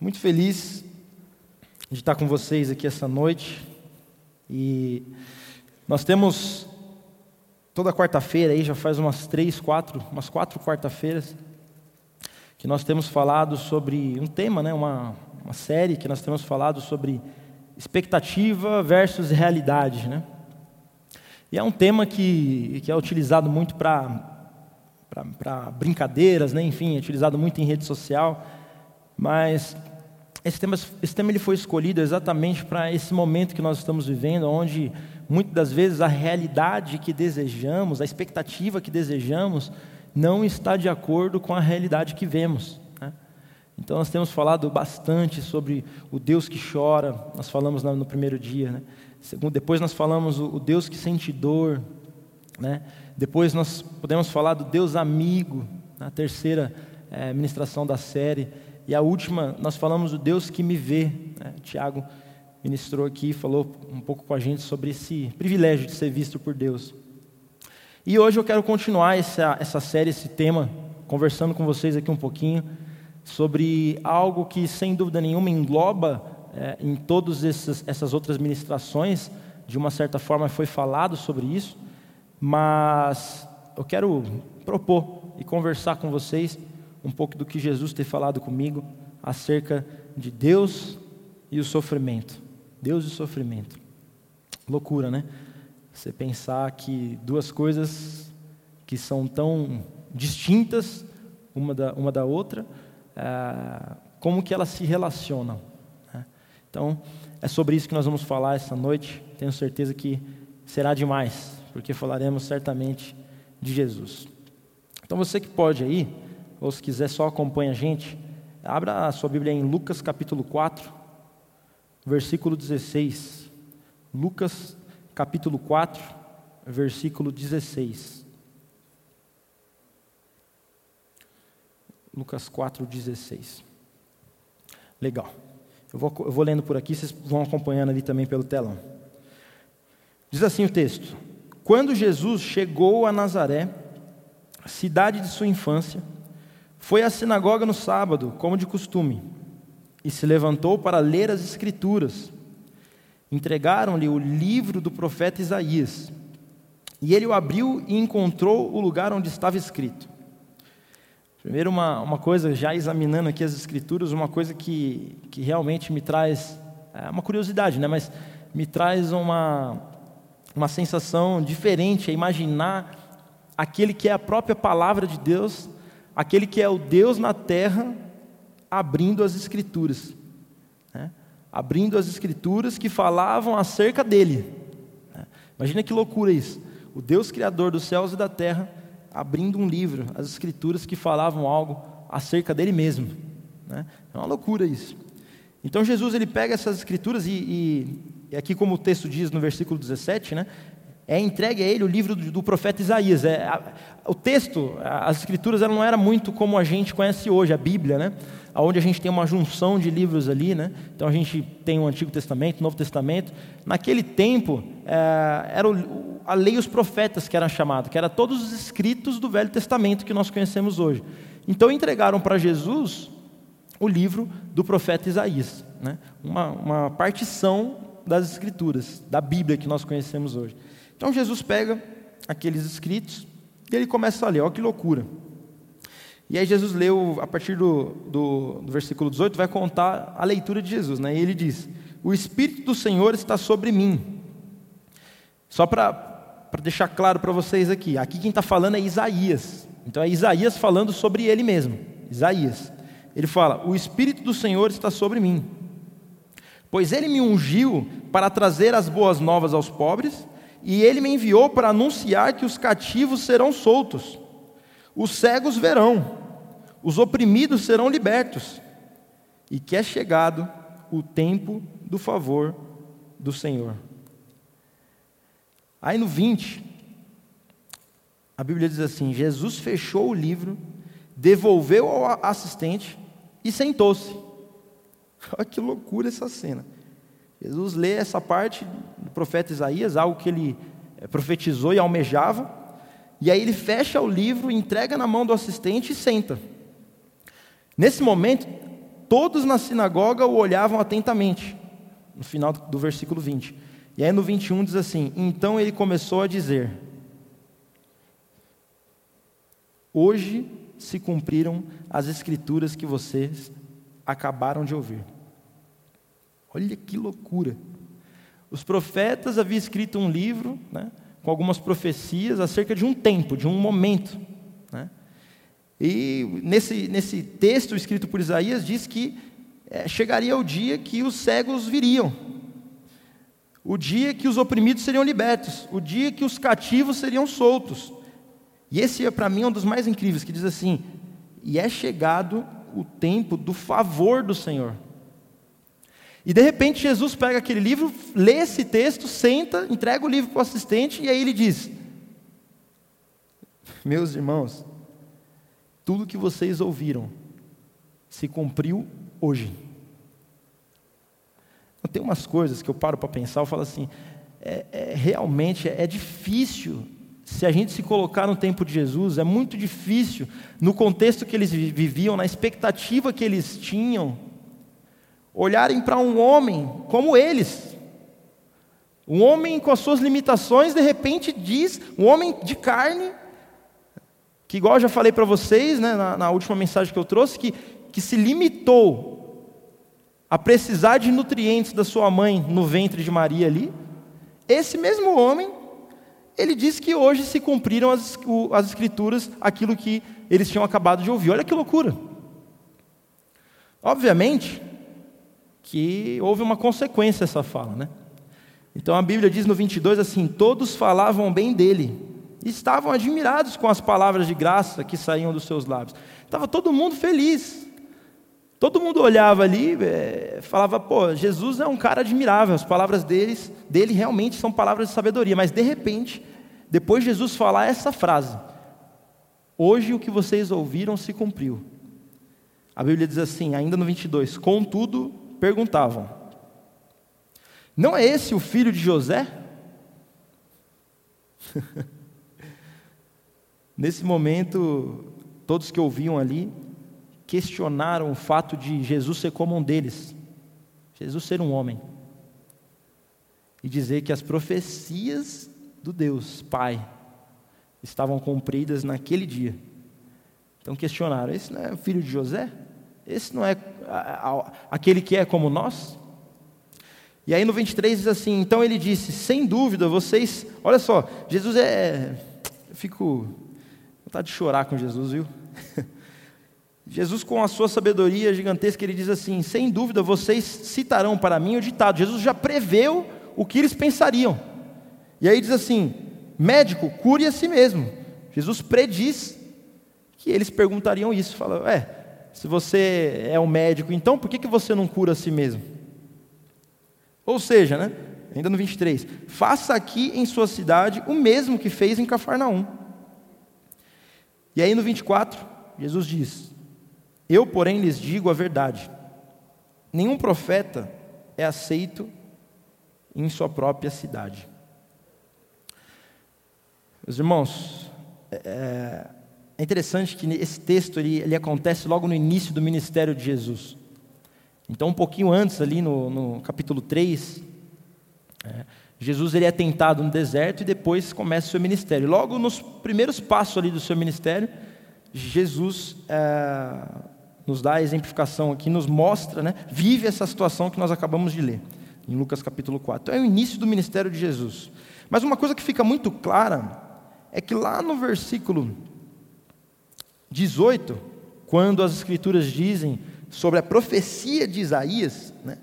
Muito feliz de estar com vocês aqui essa noite. E nós temos toda quarta-feira aí, já faz umas três, quatro, umas quatro quarta-feiras, que nós temos falado sobre um tema, né, uma, uma série que nós temos falado sobre expectativa versus realidade, né? E é um tema que, que é utilizado muito para brincadeiras, né? enfim, é utilizado muito em rede social, mas esse tema, esse tema ele foi escolhido exatamente para esse momento que nós estamos vivendo, onde muitas das vezes a realidade que desejamos, a expectativa que desejamos, não está de acordo com a realidade que vemos. Né? Então nós temos falado bastante sobre o Deus que chora, nós falamos no primeiro dia, né? depois nós falamos o Deus que sente dor, né? depois nós podemos falar do Deus amigo, na terceira é, ministração da série. E a última, nós falamos do Deus que me vê. Né? Tiago ministrou aqui, falou um pouco com a gente sobre esse privilégio de ser visto por Deus. E hoje eu quero continuar essa, essa série, esse tema, conversando com vocês aqui um pouquinho sobre algo que, sem dúvida nenhuma, engloba é, em todas essas, outras ministrações, de uma certa forma foi falado sobre isso, mas eu quero propor e conversar com vocês um pouco do que Jesus tem falado comigo acerca de Deus e o sofrimento. Deus e o sofrimento. Loucura, né? Você pensar que duas coisas que são tão distintas uma da, uma da outra, é, como que elas se relacionam. Né? Então, é sobre isso que nós vamos falar essa noite. Tenho certeza que será demais, porque falaremos certamente de Jesus. Então, você que pode aí, ou se quiser só acompanha a gente, abra a sua Bíblia em Lucas capítulo 4, versículo 16. Lucas capítulo 4, versículo 16. Lucas 4, 16. Legal. Eu vou, eu vou lendo por aqui, vocês vão acompanhando ali também pelo telão. Diz assim o texto: Quando Jesus chegou a Nazaré, cidade de sua infância, foi à sinagoga no sábado, como de costume, e se levantou para ler as Escrituras. Entregaram-lhe o livro do profeta Isaías. E ele o abriu e encontrou o lugar onde estava escrito. Primeiro, uma, uma coisa, já examinando aqui as Escrituras, uma coisa que, que realmente me traz, é uma curiosidade, né? mas me traz uma, uma sensação diferente, é imaginar aquele que é a própria palavra de Deus aquele que é o Deus na terra, abrindo as Escrituras. Né? Abrindo as Escrituras que falavam acerca dele. Né? Imagina que loucura isso. O Deus Criador dos céus e da terra, abrindo um livro, as Escrituras que falavam algo acerca dele mesmo. Né? É uma loucura isso. Então Jesus ele pega essas Escrituras e, e, e aqui como o texto diz no versículo 17, né? É entregue a ele o livro do, profeta Isaías. É, a, o texto, as escrituras, ela não era muito como a gente conhece hoje, a Bíblia, né? Onde a gente tem uma junção de livros ali, né? Então a gente tem o Antigo Testamento, o Novo Testamento. Naquele tempo, é, era o, a lei e os profetas que era chamado, que era todos os escritos do Velho Testamento que nós conhecemos hoje. Então entregaram para Jesus o livro do profeta Isaías, né? uma, uma partição das escrituras, da Bíblia que nós conhecemos hoje. Então Jesus pega aqueles escritos e ele começa a ler, olha que loucura. E aí Jesus leu, a partir do, do, do versículo 18, vai contar a leitura de Jesus, né? E ele diz: O Espírito do Senhor está sobre mim. Só para deixar claro para vocês aqui, aqui quem está falando é Isaías. Então é Isaías falando sobre ele mesmo. Isaías. Ele fala: O Espírito do Senhor está sobre mim, pois ele me ungiu para trazer as boas novas aos pobres e ele me enviou para anunciar que os cativos serão soltos, os cegos verão, os oprimidos serão libertos, e que é chegado o tempo do favor do Senhor. Aí no 20, a Bíblia diz assim: Jesus fechou o livro, devolveu ao assistente e sentou-se. Olha que loucura essa cena. Jesus lê essa parte do profeta Isaías, algo que ele eh, profetizou e almejava, e aí ele fecha o livro, entrega na mão do assistente e senta. Nesse momento, todos na sinagoga o olhavam atentamente. No final do versículo 20. E aí no 21 diz assim: Então ele começou a dizer: Hoje se cumpriram as escrituras que vocês acabaram de ouvir. Olha que loucura. Os profetas haviam escrito um livro, né, com algumas profecias acerca de um tempo, de um momento. Né? E nesse, nesse texto escrito por Isaías diz que é, chegaria o dia que os cegos viriam, o dia que os oprimidos seriam libertos, o dia que os cativos seriam soltos. E esse é para mim um dos mais incríveis, que diz assim: e é chegado o tempo do favor do Senhor. E de repente Jesus pega aquele livro, lê esse texto, senta, entrega o livro para o assistente e aí ele diz: Meus irmãos, tudo que vocês ouviram se cumpriu hoje. Tem umas coisas que eu paro para pensar, eu falo assim, é, é, realmente é difícil se a gente se colocar no tempo de Jesus, é muito difícil, no contexto que eles viviam, na expectativa que eles tinham, olharem para um homem como eles. Um homem com as suas limitações, de repente diz, um homem de carne, que igual eu já falei para vocês, né, na, na, última mensagem que eu trouxe, que, que se limitou a precisar de nutrientes da sua mãe no ventre de Maria ali, esse mesmo homem ele diz que hoje se cumpriram as, as escrituras, aquilo que eles tinham acabado de ouvir. Olha que loucura. Obviamente que houve uma consequência essa fala, né? Então a Bíblia diz no 22 assim: Todos falavam bem dele, estavam admirados com as palavras de graça que saíam dos seus lábios. Estava todo mundo feliz. Todo mundo olhava ali, é, falava, pô, Jesus é um cara admirável, as palavras deles, dele realmente são palavras de sabedoria, mas de repente, depois de Jesus falar essa frase, hoje o que vocês ouviram se cumpriu. A Bíblia diz assim, ainda no 22, contudo, perguntavam, não é esse o filho de José? Nesse momento, todos que ouviam ali questionaram o fato de Jesus ser como um deles, Jesus ser um homem, e dizer que as profecias do Deus Pai estavam cumpridas naquele dia. Então questionaram: esse não é o filho de José? Esse não é aquele que é como nós? E aí no 23 diz assim: então ele disse, sem dúvida, vocês, olha só, Jesus é. Eu fico. vontade de chorar com Jesus, viu? Jesus, com a sua sabedoria gigantesca, ele diz assim: sem dúvida vocês citarão para mim o ditado. Jesus já preveu o que eles pensariam. E aí diz assim: médico, cure a si mesmo. Jesus prediz que eles perguntariam isso. Fala, é, se você é um médico, então por que, que você não cura a si mesmo? Ou seja, né, ainda no 23, faça aqui em sua cidade o mesmo que fez em Cafarnaum. E aí no 24, Jesus diz: eu, porém, lhes digo a verdade: nenhum profeta é aceito em sua própria cidade. Meus irmãos, é, é interessante que esse texto ele, ele, acontece logo no início do ministério de Jesus. Então, um pouquinho antes, ali no, no capítulo 3, é, Jesus ele é tentado no deserto e depois começa o seu ministério. Logo nos primeiros passos ali do seu ministério, Jesus é, nos dá a exemplificação aqui, nos mostra, né, vive essa situação que nós acabamos de ler, em Lucas capítulo 4. Então, é o início do ministério de Jesus. Mas uma coisa que fica muito clara é que lá no versículo 18, quando as Escrituras dizem sobre a profecia de Isaías, né,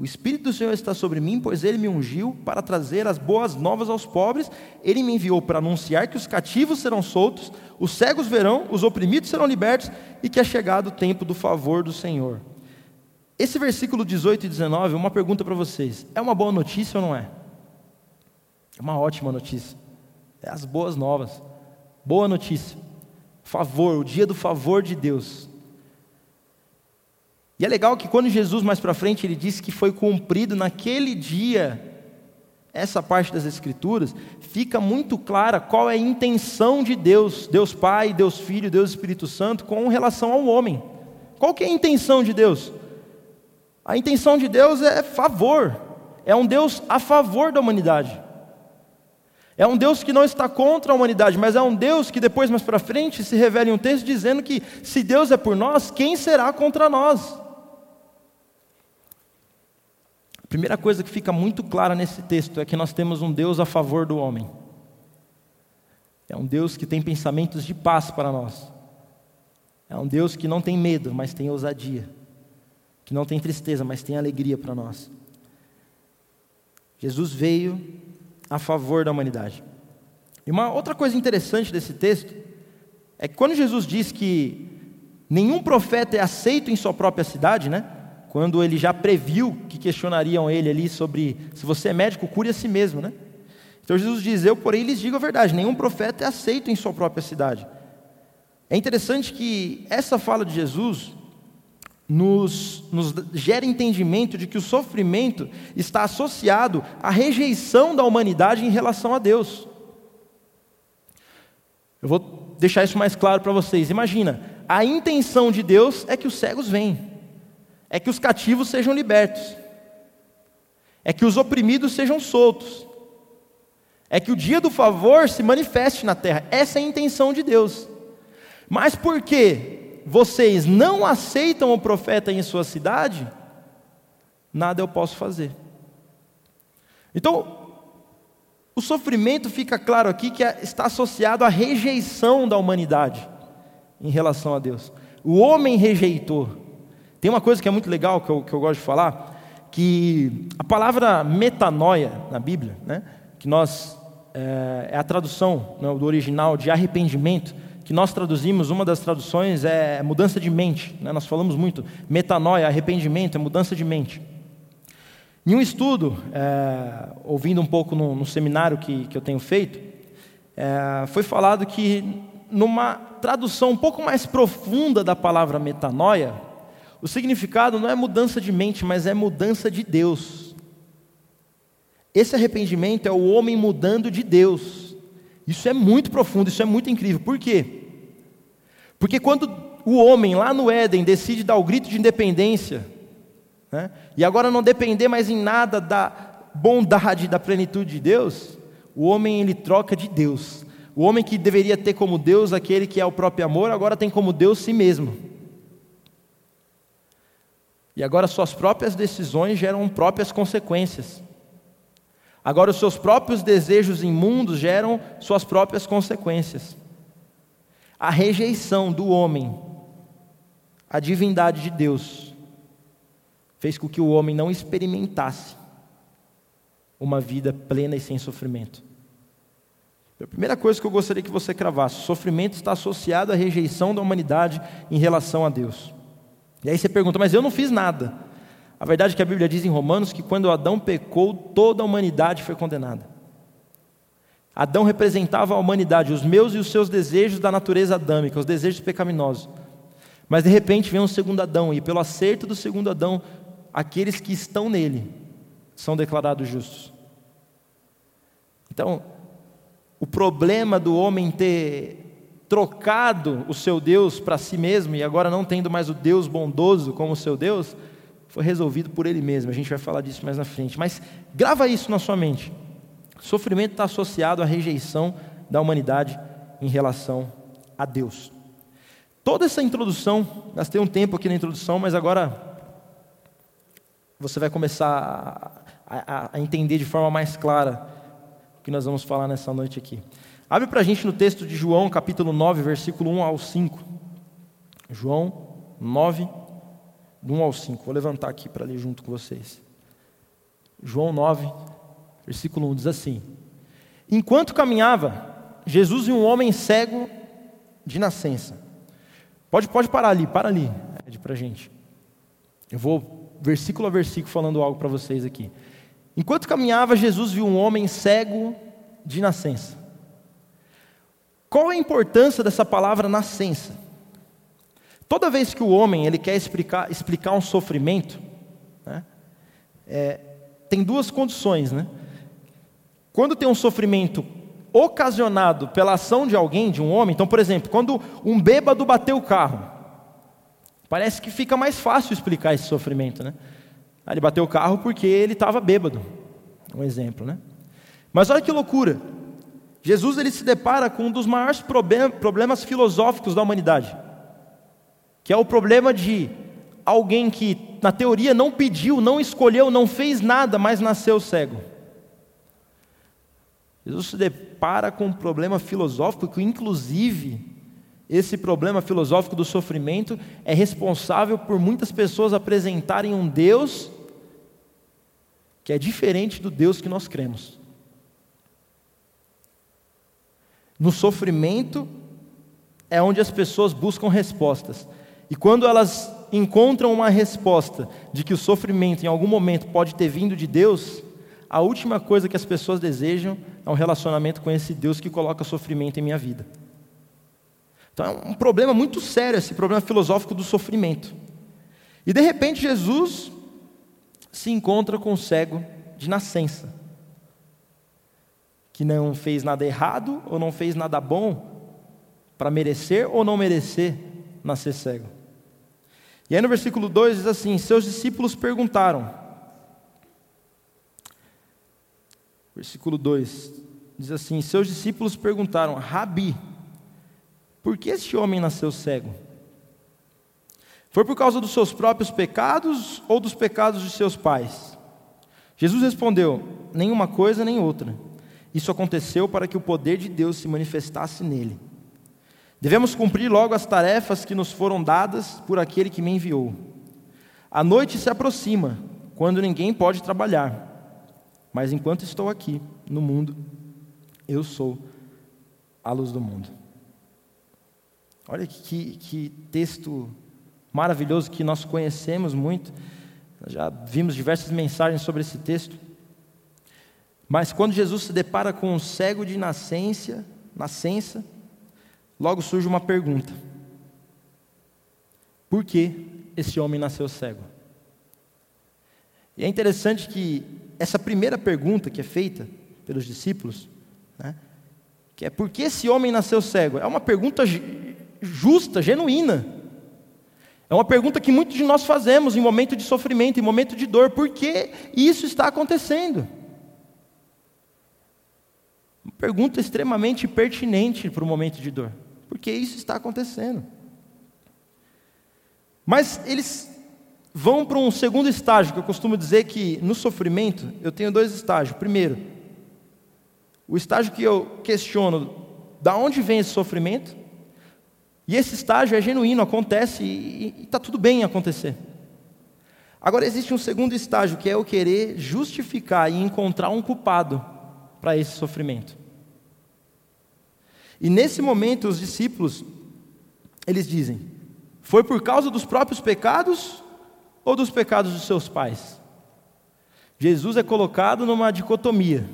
o Espírito do Senhor está sobre mim, pois ele me ungiu para trazer as boas novas aos pobres. Ele me enviou para anunciar que os cativos serão soltos, os cegos verão, os oprimidos serão libertos e que é chegado o tempo do favor do Senhor. Esse versículo 18 e 19, uma pergunta para vocês: é uma boa notícia ou não é? É uma ótima notícia. É as boas novas. Boa notícia. Favor, o dia do favor de Deus. E é legal que quando Jesus mais para frente ele disse que foi cumprido naquele dia essa parte das escrituras, fica muito clara qual é a intenção de Deus, Deus Pai, Deus Filho, Deus Espírito Santo com relação ao homem. Qual que é a intenção de Deus? A intenção de Deus é favor, é um Deus a favor da humanidade. É um Deus que não está contra a humanidade, mas é um Deus que depois, mais para frente, se revela em um texto dizendo que se Deus é por nós, quem será contra nós? A primeira coisa que fica muito clara nesse texto é que nós temos um Deus a favor do homem. É um Deus que tem pensamentos de paz para nós. É um Deus que não tem medo, mas tem ousadia. Que não tem tristeza, mas tem alegria para nós. Jesus veio a favor da humanidade. E uma outra coisa interessante desse texto é que quando Jesus diz que nenhum profeta é aceito em sua própria cidade, né? Quando ele já previu que questionariam ele ali sobre se você é médico, cure a si mesmo, né? Então Jesus diz: Eu, porém, lhes digo a verdade: nenhum profeta é aceito em sua própria cidade. É interessante que essa fala de Jesus nos, nos gera entendimento de que o sofrimento está associado à rejeição da humanidade em relação a Deus. Eu vou deixar isso mais claro para vocês. Imagina, a intenção de Deus é que os cegos venham, é que os cativos sejam libertos, é que os oprimidos sejam soltos, é que o dia do favor se manifeste na terra. Essa é a intenção de Deus. Mas por quê? Vocês não aceitam o profeta em sua cidade, nada eu posso fazer. Então, o sofrimento fica claro aqui que é, está associado à rejeição da humanidade em relação a Deus. O homem rejeitou. Tem uma coisa que é muito legal que eu, que eu gosto de falar, que a palavra metanoia na Bíblia, né, que nós é, é a tradução né, do original de arrependimento, que nós traduzimos, uma das traduções é mudança de mente. Né? Nós falamos muito, metanoia, arrependimento, é mudança de mente. Em um estudo, é, ouvindo um pouco no, no seminário que, que, eu tenho feito, é, foi falado que numa tradução um pouco mais profunda da palavra metanoia, o significado não é mudança de mente, mas é mudança de Deus. Esse arrependimento é o homem mudando de Deus. Isso é muito profundo, isso é muito incrível. Por quê? Porque quando o homem lá no Éden decide dar o grito de independência, né, e agora não depender mais em nada da bondade, da plenitude de Deus, o homem ele troca de Deus. O homem que deveria ter como Deus aquele que é o próprio amor, agora tem como Deus si mesmo. E agora suas próprias decisões geram próprias consequências. Agora os seus próprios desejos imundos geram suas próprias consequências a rejeição do homem à divindade de Deus fez com que o homem não experimentasse uma vida plena e sem sofrimento. A primeira coisa que eu gostaria que você cravasse: sofrimento está associado à rejeição da humanidade em relação a Deus. E aí você pergunta, mas eu não fiz nada. A verdade é que a Bíblia diz em Romanos que quando Adão pecou, toda a humanidade foi condenada. Adão representava a humanidade, os meus e os seus desejos da natureza adâmica, os desejos pecaminosos. Mas de repente vem um segundo Adão, e pelo acerto do segundo Adão, aqueles que estão nele são declarados justos. Então, o problema do homem ter trocado o seu Deus para si mesmo e agora não tendo mais o Deus bondoso como seu Deus, foi resolvido por ele mesmo. A gente vai falar disso mais na frente. Mas grava isso na sua mente. Sofrimento está associado à rejeição da humanidade em relação a Deus. Toda essa introdução, gastei um tempo aqui na introdução, mas agora você vai começar a, a, a entender de forma mais clara o que nós vamos falar nessa noite aqui. Abre para a gente no texto de João, capítulo 9, versículo 1 ao 5. João 9, do 1 ao 5. Vou levantar aqui para ler junto com vocês. João 9, Versículo 1 diz assim: Enquanto caminhava, Jesus viu um homem cego de nascença. Pode, pode parar ali, para ali, pede para gente. Eu vou versículo a versículo falando algo para vocês aqui. Enquanto caminhava, Jesus viu um homem cego de nascença. Qual a importância dessa palavra nascença? Toda vez que o homem ele quer explicar, explicar um sofrimento, né, é, tem duas condições, né? Quando tem um sofrimento ocasionado pela ação de alguém, de um homem, então, por exemplo, quando um bêbado bateu o carro, parece que fica mais fácil explicar esse sofrimento, né? Ah, ele bateu o carro porque ele estava bêbado. Um exemplo, né? Mas olha que loucura. Jesus ele se depara com um dos maiores problemas filosóficos da humanidade, que é o problema de alguém que, na teoria, não pediu, não escolheu, não fez nada, mas nasceu cego. Jesus se depara com um problema filosófico que, inclusive, esse problema filosófico do sofrimento é responsável por muitas pessoas apresentarem um Deus que é diferente do Deus que nós cremos. No sofrimento é onde as pessoas buscam respostas. E quando elas encontram uma resposta de que o sofrimento em algum momento pode ter vindo de Deus, a última coisa que as pessoas desejam é um relacionamento com esse Deus que coloca sofrimento em minha vida. Então é um problema muito sério esse problema filosófico do sofrimento. E de repente Jesus se encontra com um cego de nascença, que não fez nada errado ou não fez nada bom para merecer ou não merecer nascer cego. E aí no versículo 2 diz assim: Seus discípulos perguntaram. Versículo 2 diz assim: Seus discípulos perguntaram, Rabi, por que este homem nasceu cego? Foi por causa dos seus próprios pecados ou dos pecados de seus pais? Jesus respondeu: Nenhuma coisa nem outra. Isso aconteceu para que o poder de Deus se manifestasse nele. Devemos cumprir logo as tarefas que nos foram dadas por aquele que me enviou. A noite se aproxima, quando ninguém pode trabalhar. Mas enquanto estou aqui, no mundo, eu sou a luz do mundo. Olha que, que texto maravilhoso que nós conhecemos muito. Já vimos diversas mensagens sobre esse texto. Mas quando Jesus se depara com um cego de nascença, nascença, logo surge uma pergunta: Por que esse homem nasceu cego? E é interessante que essa primeira pergunta que é feita pelos discípulos, né, que é por que esse homem nasceu cego, é uma pergunta justa, genuína. É uma pergunta que muitos de nós fazemos em momento de sofrimento, em momento de dor. Por que isso está acontecendo? Uma pergunta extremamente pertinente para o momento de dor. Por que isso está acontecendo? Mas eles vão para um segundo estágio, que eu costumo dizer que no sofrimento eu tenho dois estágios. Primeiro, o estágio que eu questiono, da onde vem esse sofrimento? E esse estágio é genuíno, acontece e está tudo bem acontecer. Agora existe um segundo estágio, que é o querer justificar e encontrar um culpado para esse sofrimento. E nesse momento os discípulos, eles dizem: foi por causa dos próprios pecados ou dos pecados dos seus pais? Jesus é colocado numa dicotomia.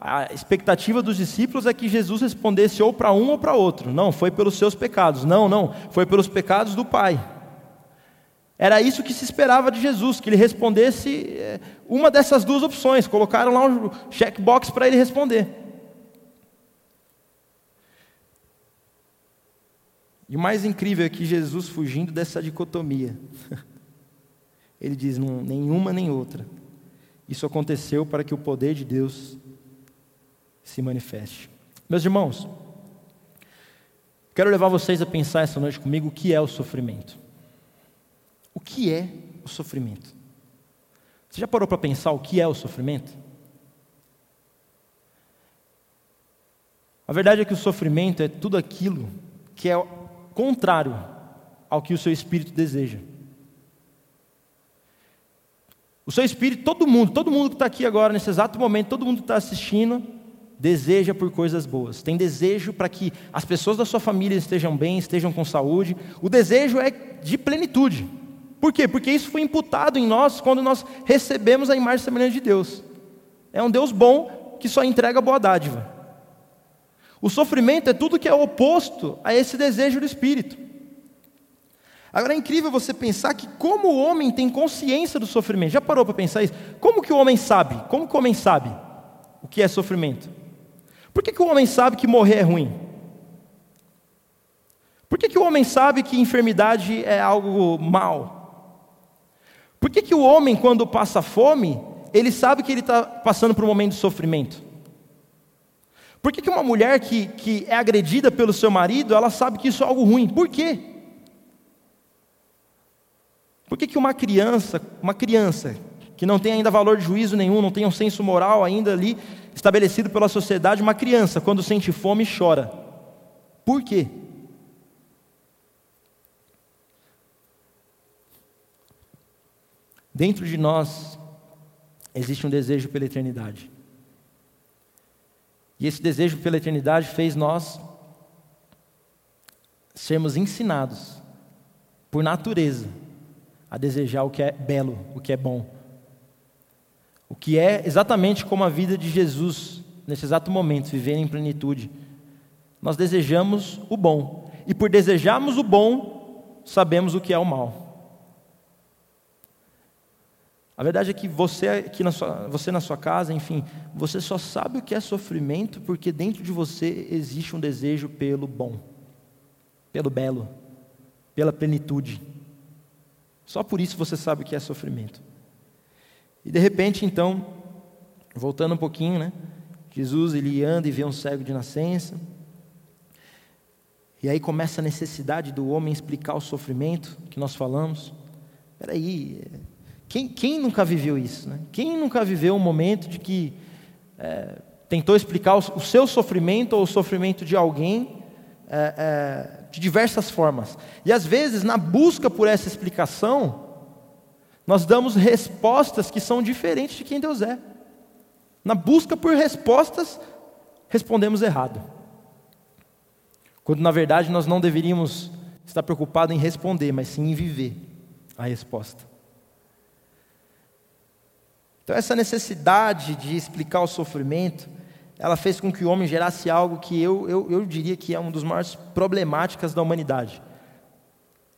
A expectativa dos discípulos é que Jesus respondesse ou para um ou para outro. Não, foi pelos seus pecados. Não, não, foi pelos pecados do Pai. Era isso que se esperava de Jesus, que ele respondesse é, uma dessas duas opções. Colocaram lá um checkbox para ele responder. E o mais incrível é que Jesus, fugindo dessa dicotomia, ele diz: nenhuma nem outra. Isso aconteceu para que o poder de Deus se manifeste. Meus irmãos, quero levar vocês a pensar essa noite comigo o que é o sofrimento. O que é o sofrimento? Você já parou para pensar o que é o sofrimento? A verdade é que o sofrimento é tudo aquilo que é contrário ao que o seu espírito deseja. O seu espírito, todo mundo, todo mundo que está aqui agora, nesse exato momento, todo mundo que está assistindo, deseja por coisas boas, tem desejo para que as pessoas da sua família estejam bem, estejam com saúde. O desejo é de plenitude. Por quê? Porque isso foi imputado em nós quando nós recebemos a imagem semelhante de Deus. É um Deus bom que só entrega boa dádiva. O sofrimento é tudo que é oposto a esse desejo do Espírito. Agora é incrível você pensar que como o homem tem consciência do sofrimento. Já parou para pensar isso? Como que o homem sabe? Como que o homem sabe o que é sofrimento? Por que, que o homem sabe que morrer é ruim? Por que, que o homem sabe que enfermidade é algo mal? Por que, que o homem, quando passa fome, ele sabe que ele está passando por um momento de sofrimento? Por que, que uma mulher que, que é agredida pelo seu marido, ela sabe que isso é algo ruim? Por quê? Por que, que uma criança, uma criança que não tem ainda valor de juízo nenhum, não tem um senso moral ainda ali estabelecido pela sociedade, uma criança, quando sente fome, chora? Por quê? Dentro de nós existe um desejo pela eternidade. E esse desejo pela eternidade fez nós sermos ensinados, por natureza, a desejar o que é belo, o que é bom. O que é exatamente como a vida de Jesus, nesse exato momento, viver em plenitude. Nós desejamos o bom, e por desejarmos o bom, sabemos o que é o mal. A verdade é que você aqui na sua, você na sua casa, enfim, você só sabe o que é sofrimento porque dentro de você existe um desejo pelo bom, pelo belo, pela plenitude. Só por isso você sabe o que é sofrimento. E de repente, então, voltando um pouquinho, né? Jesus ele anda e vê um cego de nascença. E aí começa a necessidade do homem explicar o sofrimento que nós falamos. Espera aí, quem, quem nunca viveu isso? Né? Quem nunca viveu um momento de que é, tentou explicar o, o, seu sofrimento ou o sofrimento de alguém é, é, de diversas formas? E às vezes, na busca por essa explicação, nós damos respostas que são diferentes de quem Deus é. Na busca por respostas, respondemos errado. Quando na verdade nós não deveríamos estar preocupados em responder, mas sim em viver a resposta. Então, essa necessidade de explicar o sofrimento, ela fez com que o homem gerasse algo que eu, eu, eu diria que é uma das maiores problemáticas da humanidade,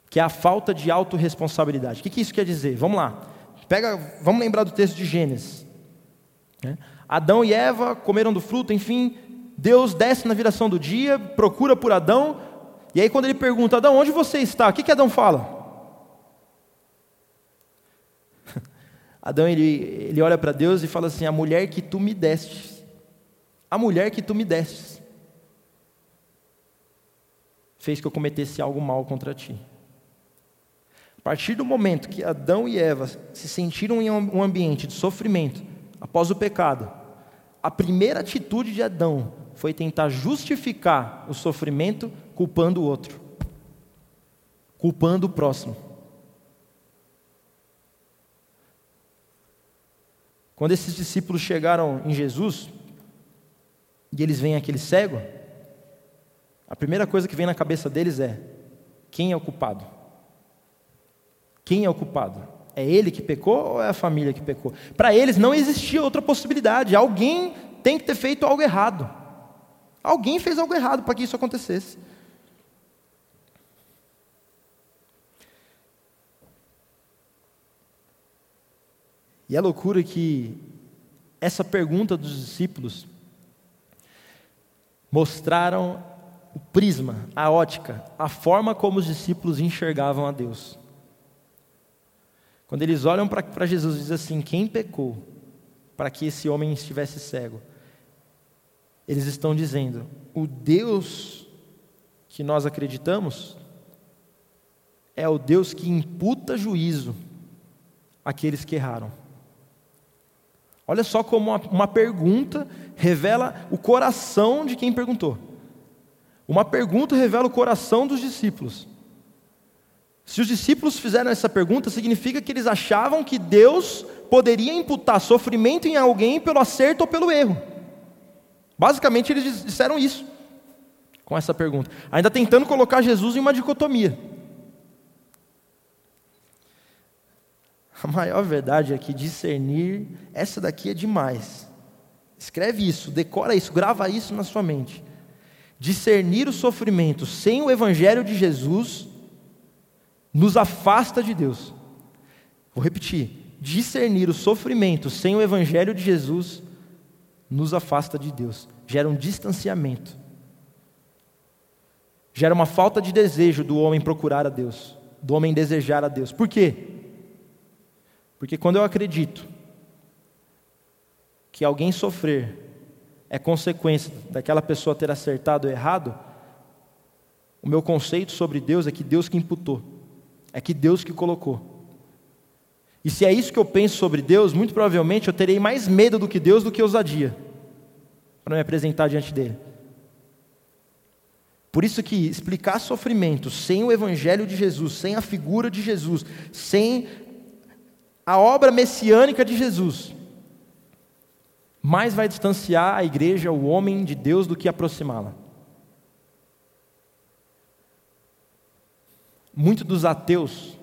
que é a falta de autorresponsabilidade. O que, que isso quer dizer? Vamos lá. Pega, vamos lembrar do texto de Gênesis. Né? Adão e Eva comeram do fruto, enfim, Deus desce na viração do dia, procura por Adão, e aí quando ele pergunta, Adão, onde você está? O que, que Adão fala? Adão ele, ele olha para Deus e fala assim: A mulher que tu me deste, a mulher que tu me deste, fez que eu cometesse algo mal contra ti. A partir do momento que Adão e Eva se sentiram em um ambiente de sofrimento após o pecado, a primeira atitude de Adão foi tentar justificar o sofrimento culpando o outro, culpando o próximo. Quando esses discípulos chegaram em Jesus, e eles veem aquele cego, a primeira coisa que vem na cabeça deles é: quem é o culpado? Quem é o culpado? É ele que pecou ou é a família que pecou? Para eles não existia outra possibilidade. Alguém tem que ter feito algo errado. Alguém fez algo errado para que isso acontecesse. E é loucura que essa pergunta dos discípulos mostraram o prisma, a ótica, a forma como os discípulos enxergavam a Deus. Quando eles olham para Jesus e dizem assim: quem pecou para que esse homem estivesse cego? Eles estão dizendo: o Deus que nós acreditamos é o Deus que imputa juízo àqueles que erraram. Olha só como uma, uma pergunta revela o coração de quem perguntou. Uma pergunta revela o coração dos discípulos. Se os discípulos fizeram essa pergunta, significa que eles achavam que Deus poderia imputar sofrimento em alguém pelo acerto ou pelo erro. Basicamente, eles disseram isso com essa pergunta, ainda tentando colocar Jesus em uma dicotomia. A maior verdade é que discernir, essa daqui é demais. Escreve isso, decora isso, grava isso na sua mente. Discernir o sofrimento sem o Evangelho de Jesus nos afasta de Deus. Vou repetir: discernir o sofrimento sem o Evangelho de Jesus nos afasta de Deus, gera um distanciamento, gera uma falta de desejo do homem procurar a Deus, do homem desejar a Deus. Por quê? Porque quando eu acredito que alguém sofrer é consequência daquela pessoa ter acertado ou errado, o meu conceito sobre Deus é que Deus que imputou, é que Deus que colocou. E se é isso que eu penso sobre Deus, muito provavelmente eu terei mais medo do que Deus do que ousadia para me apresentar diante dele. Por isso que explicar sofrimento sem o evangelho de Jesus, sem a figura de Jesus, sem a obra messiânica de Jesus, mais vai distanciar a igreja, o homem de Deus, do que aproximá-la. Muitos dos ateus,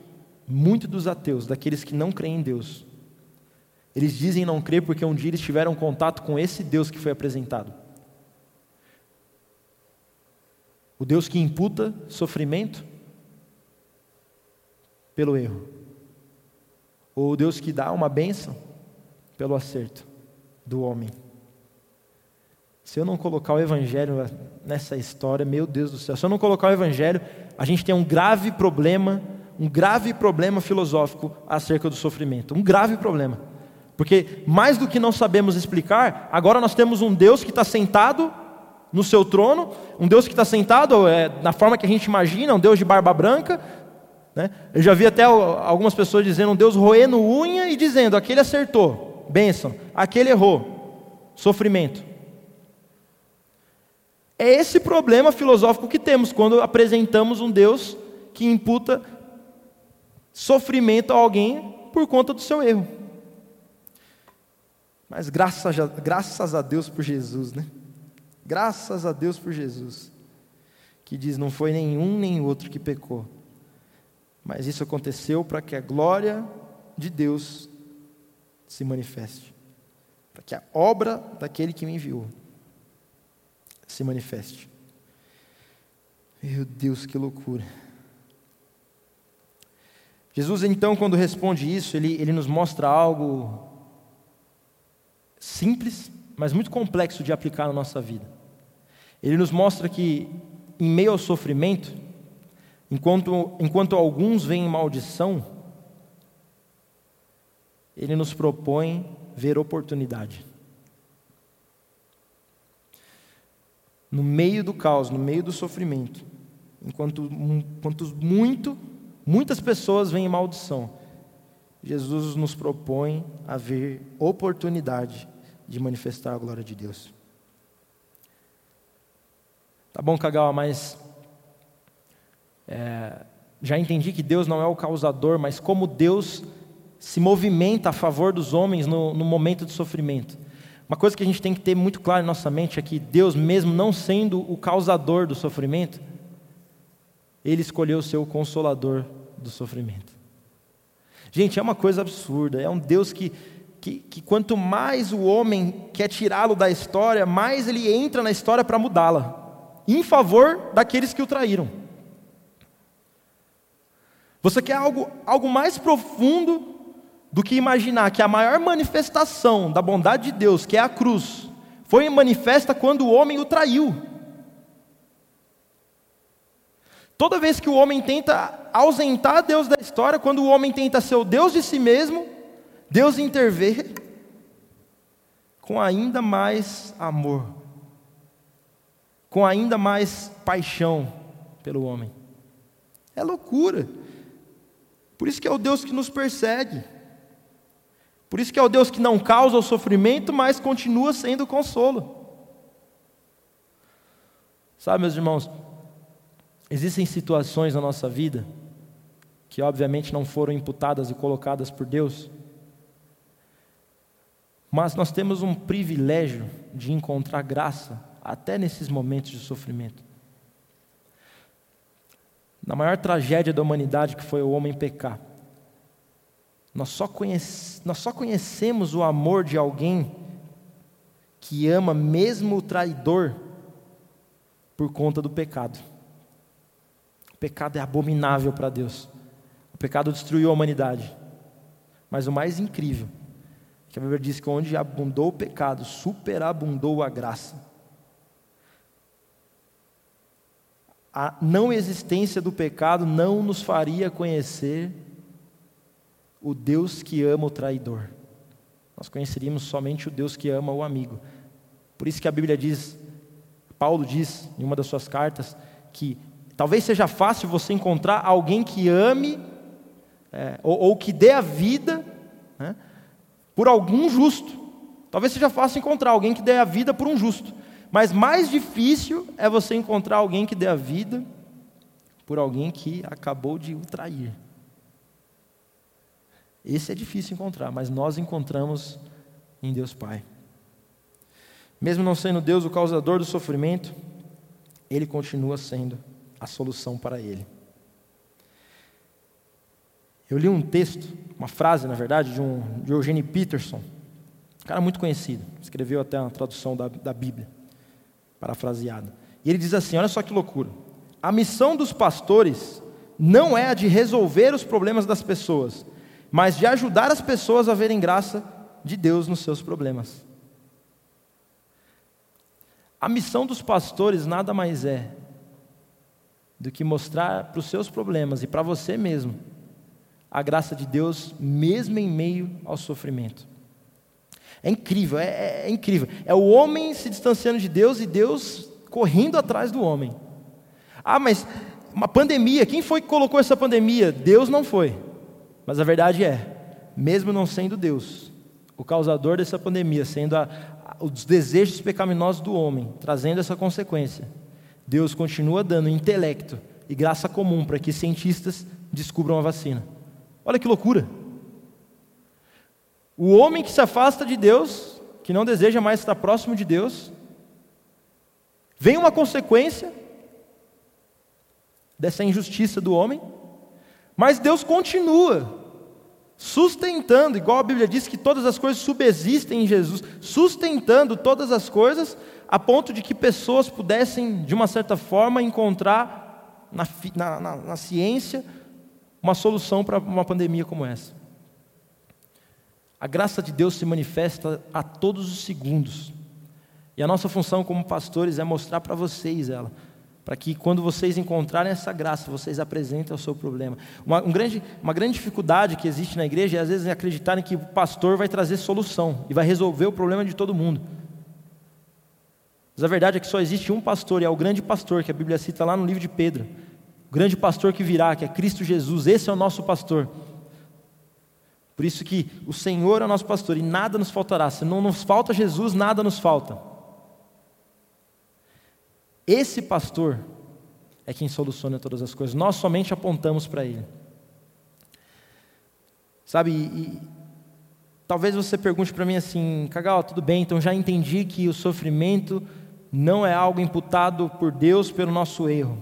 muitos dos ateus, daqueles que não creem em Deus, eles dizem não crer porque um dia eles tiveram contato com esse Deus que foi apresentado. O Deus que imputa sofrimento pelo erro. Ou Deus que dá uma bênção pelo acerto do homem. Se eu não colocar o Evangelho nessa história, meu Deus do céu, se eu não colocar o Evangelho, a gente tem um grave problema, um grave problema filosófico acerca do sofrimento. Um grave problema. Porque mais do que não sabemos explicar, agora nós temos um Deus que está sentado no seu trono, um Deus que está sentado é, na forma que a gente imagina, um Deus de barba branca. Né? Eu já vi até algumas pessoas dizendo Deus roendo unha e dizendo: aquele acertou, bênção, aquele errou, sofrimento. É esse problema filosófico que temos quando apresentamos um Deus que imputa sofrimento a alguém por conta do seu erro. Mas graças a, graças a Deus por Jesus, né? Graças a Deus por Jesus, que diz: não foi nenhum nem outro que pecou, mas isso aconteceu para que a glória de Deus se manifeste, para que a obra daquele que me enviou se manifeste. Meu Deus, que loucura. Jesus, então, quando responde isso, ele, ele nos mostra algo simples, mas muito complexo de aplicar na nossa vida. Ele nos mostra que, em meio ao sofrimento, enquanto, enquanto alguns veem maldição, ele nos propõe ver oportunidade. no meio do caos, no meio do sofrimento, enquanto, enquanto muito, muitas pessoas veem maldição, Jesus nos propõe a ver oportunidade de manifestar a glória de Deus. Tá bom, Kagawa, mas é, já entendi que Deus não é o causador, mas como Deus se movimenta a favor dos homens no, no momento de sofrimento. Uma coisa que a gente tem que ter muito claro em nossa mente é que Deus, mesmo não sendo o causador do sofrimento, Ele escolheu ser o consolador do sofrimento. Gente, é uma coisa absurda. É um Deus que, que, que quanto mais o homem quer tirá-lo da história, mais ele entra na história para mudá-la em favor daqueles que o traíram. Você quer algo, algo mais profundo do que imaginar que a maior manifestação da bondade de Deus, que é a cruz, foi manifesta quando o homem o traiu. Toda vez que o homem tenta ausentar Deus da história, quando o homem tenta ser o Deus de si mesmo, Deus intervém com ainda mais amor, com ainda mais paixão pelo homem. É loucura. Por isso que é o Deus que nos persegue. Por isso que é o Deus que não causa o sofrimento, mas continua sendo consolo. Sabe, meus irmãos, existem situações na nossa vida que obviamente não foram imputadas e colocadas por Deus, mas nós temos um privilégio de encontrar graça até nesses momentos de sofrimento. Na maior tragédia da humanidade que foi o homem pecar, nós só, conhece, nós só conhecemos o amor de alguém que ama mesmo o traidor por conta do pecado. O pecado é abominável para Deus. O pecado destruiu a humanidade. Mas o mais incrível, que a Bíblia diz que onde abundou o pecado, superabundou a graça. A não existência do pecado não nos faria conhecer o Deus que ama o traidor. Nós conheceríamos somente o Deus que ama o amigo. Por isso que a Bíblia diz, Paulo diz em uma das suas cartas, que talvez seja fácil você encontrar alguém que ame é, ou, ou, que dê a vida né, por algum justo. Talvez seja fácil encontrar alguém que dê a vida por um justo. Mas mais difícil é você encontrar alguém que dê a vida por alguém que acabou de o trair. Esse é difícil encontrar, mas nós encontramos em Deus Pai. Mesmo não sendo Deus o causador do sofrimento, Ele continua sendo a solução para ele. Eu li um texto, uma frase, na verdade, de, um, de Eugene Peterson, um cara muito conhecido, escreveu até uma tradução da, da Bíblia, parafraseada. E ele diz assim: olha só que loucura. A missão dos pastores não é a de resolver os problemas das pessoas, mas de ajudar as pessoas a verem graça de Deus nos seus problemas. A missão dos pastores nada mais é do que mostrar para os seus problemas e para você mesmo a graça de Deus, mesmo em meio ao sofrimento. É incrível, é, é, é incrível. É o homem se distanciando de Deus e Deus correndo atrás do homem. Ah, mas uma pandemia, quem foi que colocou essa pandemia? Deus não foi. Mas a verdade é, mesmo não sendo Deus, o causador dessa pandemia, sendo a, a, os desejos pecaminosos do homem, trazendo essa consequência, Deus continua dando intelecto e graça comum para que cientistas descubram a vacina. Olha que loucura! O homem que se afasta de Deus, que não deseja mais estar próximo de Deus, vem uma consequência, dessa injustiça do homem, mas Deus continua sustentando, igual a Bíblia diz que todas as coisas subsistem em Jesus, sustentando todas as coisas a ponto de que pessoas pudessem, de uma certa forma, encontrar na, na, na, na ciência uma solução para uma pandemia como essa. A graça de Deus se manifesta a todos os segundos. E a nossa função como pastores é mostrar para vocês ela para que quando vocês encontrarem essa graça, vocês apresentem o seu problema. Uma, um grande, uma grande dificuldade que existe na igreja é às vezes acreditarem que o pastor vai trazer solução e vai resolver o problema de todo mundo. Mas a verdade é que só existe um pastor, e é o grande pastor que a Bíblia cita lá no livro de Pedro. O grande pastor que virá, que é Cristo Jesus, esse é o nosso pastor. Por isso que o Senhor é o nosso pastor e nada nos faltará. Se não nos falta Jesus, nada nos falta. Esse pastor é quem soluciona todas as coisas, nós somente apontamos para ele. Sabe, e, talvez você pergunte para mim assim, Cagal, tudo bem, então já entendi que o sofrimento não é algo imputado por Deus pelo nosso erro.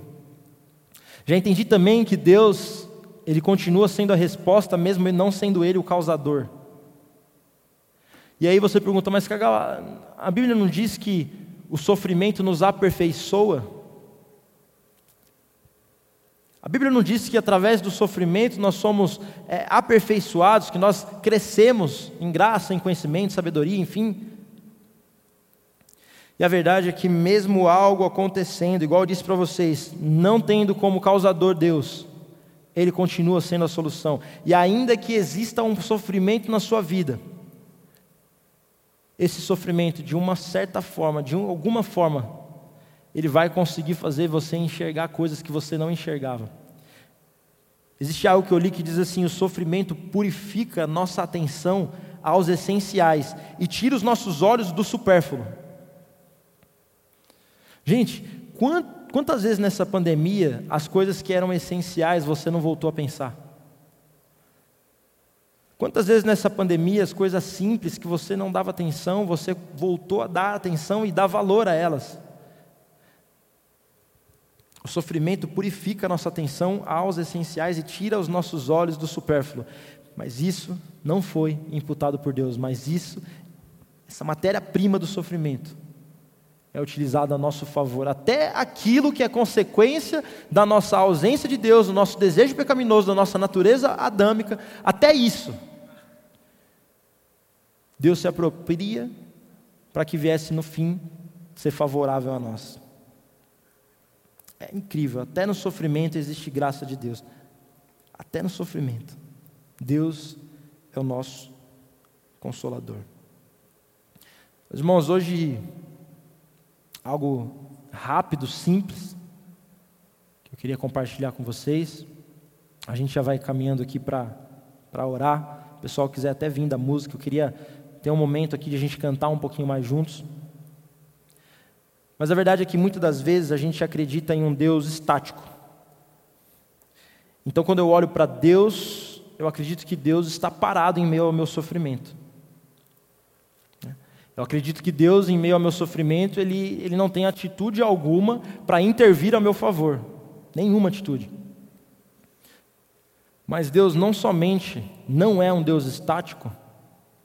Já entendi também que Deus, Ele continua sendo a resposta, mesmo não sendo Ele o causador. E aí você pergunta, mas a Bíblia não diz que o sofrimento nos aperfeiçoa? A Bíblia não diz que através do sofrimento nós somos é, aperfeiçoados, que nós crescemos em graça, em conhecimento, sabedoria, enfim. E a verdade é que, mesmo algo acontecendo, igual eu disse para vocês, não tendo como causador Deus, Ele continua sendo a solução. E ainda que exista um sofrimento na sua vida, esse sofrimento de uma certa forma, de alguma forma, ele vai conseguir fazer você enxergar coisas que você não enxergava. Existe algo que eu li que diz assim: o sofrimento purifica nossa atenção aos essenciais e tira os nossos olhos do supérfluo. Gente, quantas vezes nessa pandemia as coisas que eram essenciais você não voltou a pensar? Quantas vezes nessa pandemia as coisas simples que você não dava atenção, você voltou a dar atenção e dar valor a elas? O sofrimento purifica a nossa atenção aos essenciais e tira os nossos olhos do supérfluo. Mas isso não foi imputado por Deus, mas isso, essa matéria-prima do sofrimento, é utilizada a nosso favor. Até aquilo que é consequência da nossa ausência de Deus, do nosso desejo pecaminoso, da nossa natureza adâmica, até isso Deus se apropria para que viesse no fim ser favorável a nós. É incrível, até no sofrimento existe graça de Deus. Até no sofrimento. Deus é o nosso consolador. Meus irmãos, hoje, algo rápido, simples, que eu queria compartilhar com vocês. A gente já vai caminhando aqui para orar. O pessoal quiser até vir da música, eu queria ter um momento aqui de a gente cantar um pouquinho mais juntos. Mas a verdade é que muitas das vezes a gente acredita em um Deus estático. Então, quando eu olho para Deus, eu acredito que Deus está parado em meio ao meu sofrimento. Eu acredito que Deus, em meio ao meu sofrimento, ele, ele não tem atitude alguma para intervir a meu favor. Nenhuma atitude. Mas Deus não somente não é um Deus estático,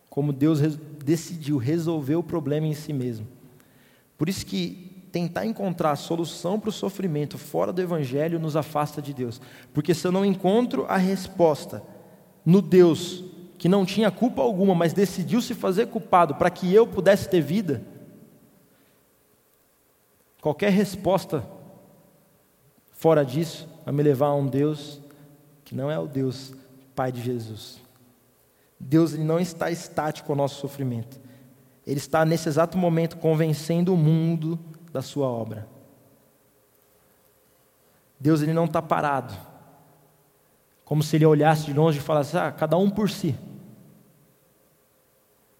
como Deus decidiu resolver o problema em si mesmo. Por isso que tentar encontrar solução para o sofrimento fora do Evangelho nos afasta de Deus. Porque se eu não encontro a resposta no Deus que não tinha culpa alguma, mas decidiu se fazer culpado para que eu pudesse ter vida, qualquer resposta fora disso vai me levar a um Deus que não é o Deus Pai de Jesus. Deus ele não está estático ao nosso sofrimento. Ele está nesse exato momento convencendo o mundo da sua obra. Deus ele não está parado, como se ele olhasse de longe e falasse: ah, cada um por si.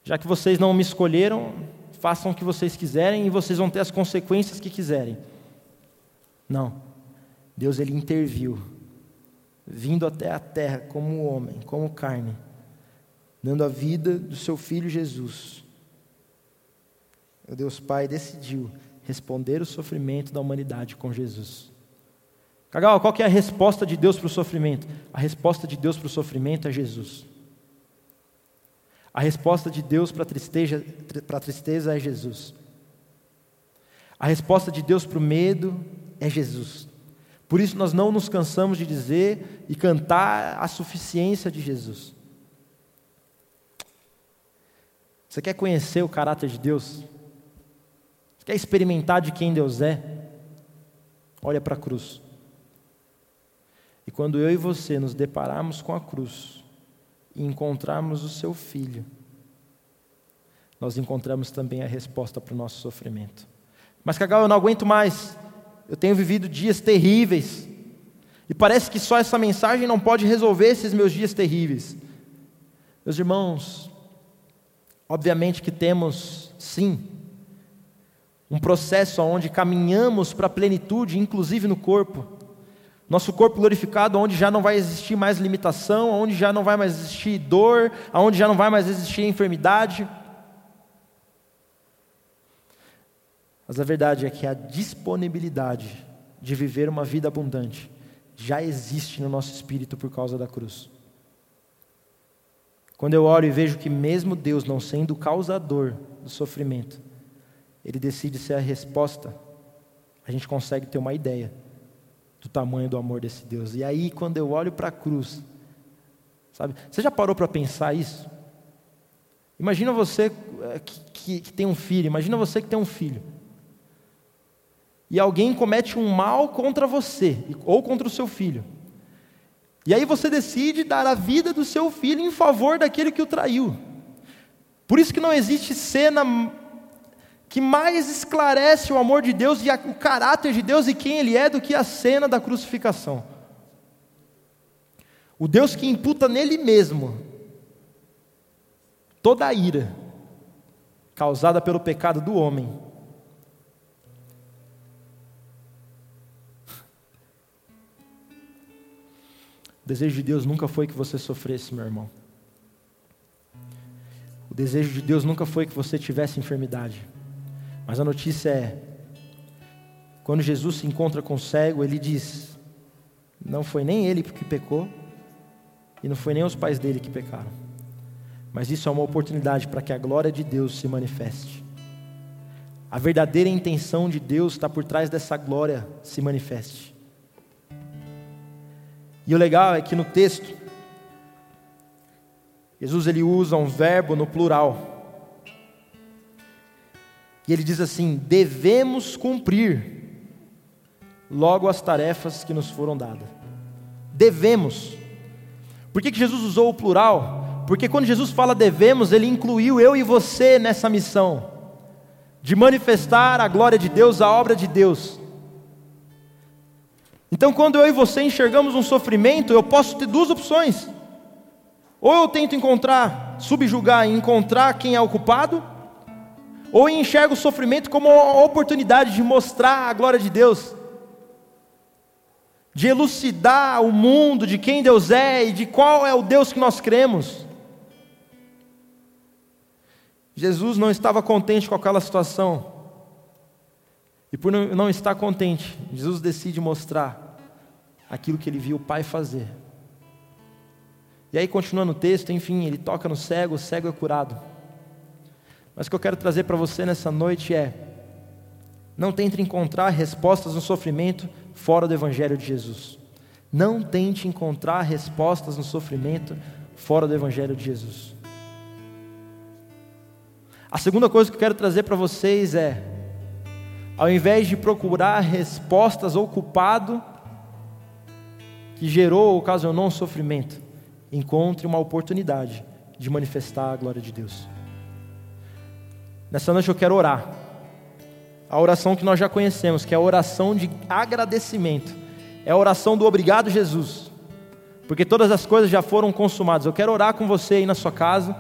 Já que vocês não me escolheram, façam o que vocês quiserem e vocês vão ter as consequências que quiserem. Não. Deus ele interviu, vindo até a terra como homem, como carne, dando a vida do seu filho Jesus. O Deus Pai decidiu responder o sofrimento da humanidade com Jesus. Cagal, qual que é a resposta de Deus para o sofrimento? A resposta de Deus para o sofrimento é Jesus. A resposta de Deus para a tristeza, tristeza é Jesus. A resposta de Deus para o medo é Jesus. Por isso nós não nos cansamos de dizer e cantar a suficiência de Jesus. Você quer conhecer o caráter de Deus? Você quer experimentar de quem Deus é? Olha para a cruz. E quando eu e você nos depararmos com a cruz, e encontrarmos o seu filho, nós encontramos também a resposta para o nosso sofrimento. Mas, Cagal, eu não aguento mais. Eu tenho vivido dias terríveis. E parece que só essa mensagem não pode resolver esses meus dias terríveis. Meus irmãos, obviamente que temos, sim, um processo onde caminhamos para a plenitude, inclusive no corpo. Nosso corpo glorificado, onde já não vai existir mais limitação, onde já não vai mais existir dor, onde já não vai mais existir enfermidade. Mas a verdade é que a disponibilidade de viver uma vida abundante já existe no nosso espírito por causa da cruz. Quando eu oro e vejo que, mesmo Deus não sendo o causador do sofrimento, Ele decide ser a resposta, a gente consegue ter uma ideia do tamanho do amor desse Deus. E aí, quando eu olho para a cruz, sabe? Você já parou para pensar isso? Imagina você eh, que, que, que, tem um filho, imagina você que tem um filho. E alguém comete um mal contra você, ou contra o seu filho. E aí você decide dar a vida do seu filho em favor daquele que o traiu. Por isso que não existe cena que mais esclarece o amor de Deus e o caráter de Deus e quem Ele é do que a cena da crucificação. O Deus que imputa nele mesmo toda a ira causada pelo pecado do homem. O desejo de Deus nunca foi que você sofresse, meu irmão. O desejo de Deus nunca foi que você tivesse enfermidade. Mas a notícia é: quando Jesus se encontra com o cego, ele diz: não foi nem ele que pecou, e não foi nem os pais dele que pecaram, mas isso é uma oportunidade para que a glória de Deus se manifeste. A verdadeira intenção de Deus está por trás dessa glória se manifeste. E o legal é que no texto, Jesus ele usa um verbo no plural. E ele diz assim: devemos cumprir logo as tarefas que nos foram dadas. Devemos. Por que, que Jesus usou o plural? porque quando Jesus fala devemos, ele incluiu eu e você nessa missão de manifestar a glória de Deus, a obra de Deus. Então, quando eu e você enxergamos um sofrimento, eu posso ter duas opções. Ou eu tento encontrar, subjugar e encontrar quem é o culpado, ou eu enxergo o sofrimento como uma oportunidade de mostrar a glória de Deus, de elucidar o mundo de quem Deus é e de qual é o Deus que nós cremos. Jesus não estava contente com aquela situação. E por não estar contente, Jesus decide mostrar aquilo que ele viu o Pai fazer. E aí, continuando o texto, enfim, ele toca no cego, o cego é curado. Mas o que eu quero trazer para você nessa noite é: não tente encontrar respostas no sofrimento fora do Evangelho de Jesus. Não tente encontrar respostas no sofrimento fora do Evangelho de Jesus. A segunda coisa que eu quero trazer para vocês é: ao invés de procurar respostas ao culpado que gerou ou ocasionou um sofrimento, encontre uma oportunidade de manifestar a glória de Deus. Nessa noite eu quero orar. A oração que nós já conhecemos, que é a oração de agradecimento. É a oração do obrigado, Jesus. Porque todas as coisas já foram consumadas. Eu quero orar com você aí na sua casa.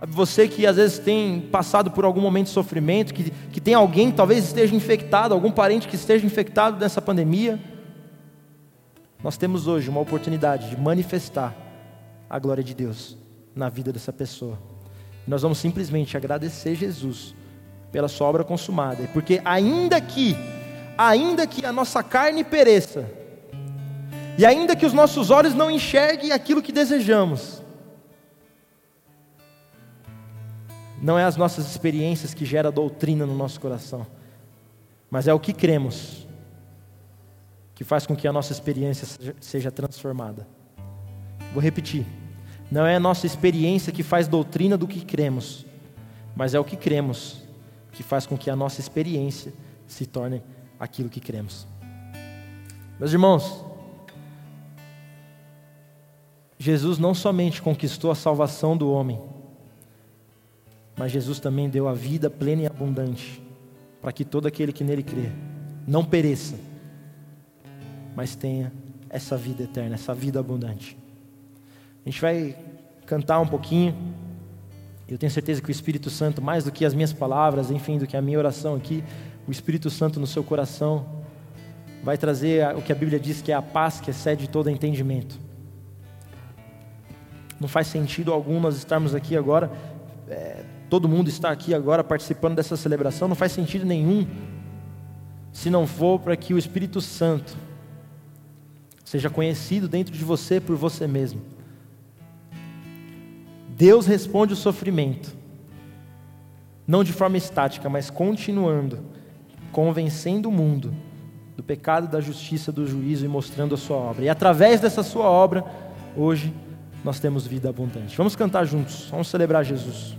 Sabe, você que às vezes tem passado por algum momento de sofrimento, que, que tem alguém que talvez esteja infectado, algum parente que esteja infectado nessa pandemia. Nós temos hoje uma oportunidade de manifestar a glória de Deus na vida dessa pessoa. Nós vamos simplesmente agradecer Jesus pela sua obra consumada, porque ainda que, ainda que a nossa carne pereça, e ainda que os nossos olhos não enxerguem aquilo que desejamos, não é as nossas experiências que gera doutrina no nosso coração, mas é o que cremos que faz com que a nossa experiência seja transformada. Vou repetir. Não é a nossa experiência que faz doutrina do que cremos, mas é o que cremos que faz com que a nossa experiência se torne aquilo que cremos. Meus irmãos, Jesus não somente conquistou a salvação do homem, mas Jesus também deu a vida plena e abundante, para que todo aquele que nele crê não pereça, mas tenha essa vida eterna, essa vida abundante. A gente vai cantar um pouquinho. Eu tenho certeza que o Espírito Santo, mais do que as minhas palavras, enfim, do que a minha oração aqui, o Espírito Santo no seu coração vai trazer o que a Bíblia diz que é a paz que excede todo entendimento. Não faz sentido algum nós estarmos aqui agora é, todo mundo está aqui agora participando dessa celebração, não faz sentido nenhum se não for para que o Espírito Santo seja conhecido dentro de você por você mesmo. Deus responde o sofrimento, não de forma estática, mas continuando, convencendo o mundo do pecado, da justiça, do juízo e mostrando a sua obra. E através dessa sua obra, hoje nós temos vida abundante. Vamos cantar juntos, vamos celebrar Jesus.